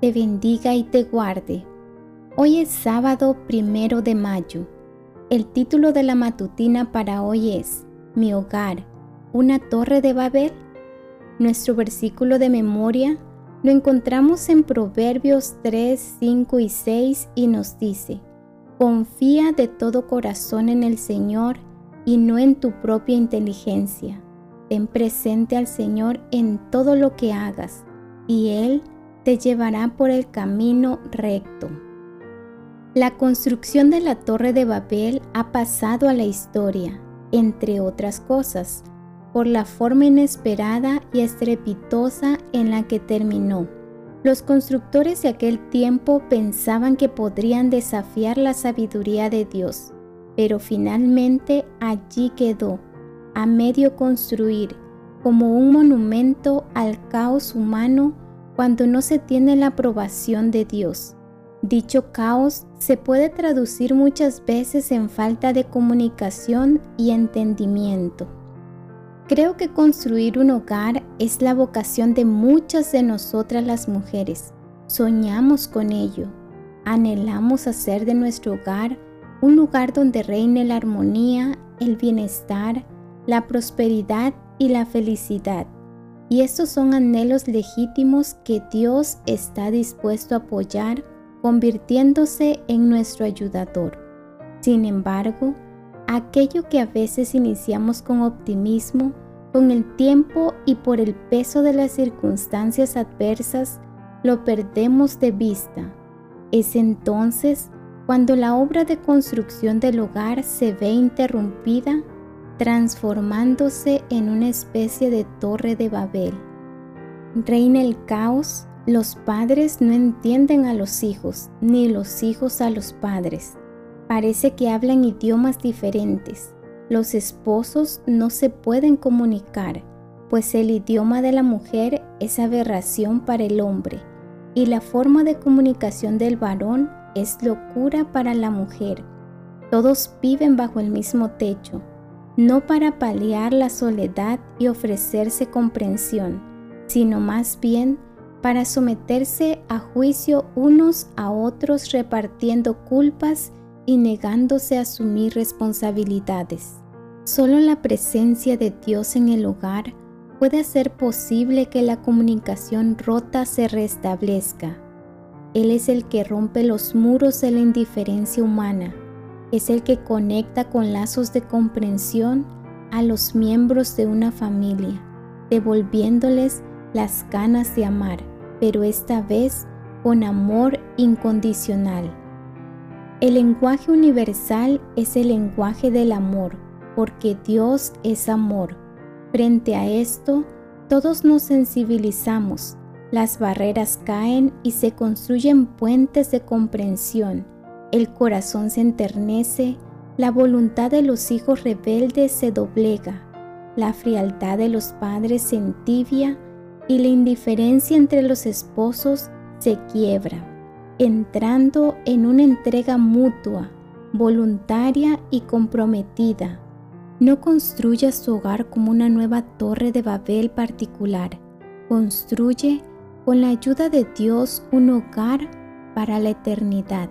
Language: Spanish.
te bendiga y te guarde. Hoy es sábado primero de mayo. El título de la matutina para hoy es Mi hogar, una torre de Babel. Nuestro versículo de memoria lo encontramos en Proverbios 3, 5 y 6 y nos dice, Confía de todo corazón en el Señor y no en tu propia inteligencia. Ten presente al Señor en todo lo que hagas y Él llevará por el camino recto. La construcción de la Torre de Babel ha pasado a la historia, entre otras cosas, por la forma inesperada y estrepitosa en la que terminó. Los constructores de aquel tiempo pensaban que podrían desafiar la sabiduría de Dios, pero finalmente allí quedó, a medio construir, como un monumento al caos humano cuando no se tiene la aprobación de Dios. Dicho caos se puede traducir muchas veces en falta de comunicación y entendimiento. Creo que construir un hogar es la vocación de muchas de nosotras las mujeres. Soñamos con ello. Anhelamos hacer de nuestro hogar un lugar donde reine la armonía, el bienestar, la prosperidad y la felicidad. Y estos son anhelos legítimos que Dios está dispuesto a apoyar convirtiéndose en nuestro ayudador. Sin embargo, aquello que a veces iniciamos con optimismo, con el tiempo y por el peso de las circunstancias adversas, lo perdemos de vista. Es entonces cuando la obra de construcción del hogar se ve interrumpida, transformándose en una especie de torre de Babel. Reina el caos los padres no entienden a los hijos, ni los hijos a los padres. Parece que hablan idiomas diferentes. Los esposos no se pueden comunicar, pues el idioma de la mujer es aberración para el hombre, y la forma de comunicación del varón es locura para la mujer. Todos viven bajo el mismo techo, no para paliar la soledad y ofrecerse comprensión, sino más bien para someterse a juicio unos a otros repartiendo culpas y negándose a asumir responsabilidades. Solo la presencia de Dios en el hogar puede hacer posible que la comunicación rota se restablezca. Él es el que rompe los muros de la indiferencia humana, es el que conecta con lazos de comprensión a los miembros de una familia, devolviéndoles las ganas de amar, pero esta vez con amor incondicional. El lenguaje universal es el lenguaje del amor, porque Dios es amor. Frente a esto, todos nos sensibilizamos, las barreras caen y se construyen puentes de comprensión, el corazón se enternece, la voluntad de los hijos rebeldes se doblega, la frialdad de los padres se entibia y la indiferencia entre los esposos se quiebra, entrando en una entrega mutua, voluntaria y comprometida. No construyas tu hogar como una nueva torre de Babel particular. Construye con la ayuda de Dios un hogar para la eternidad.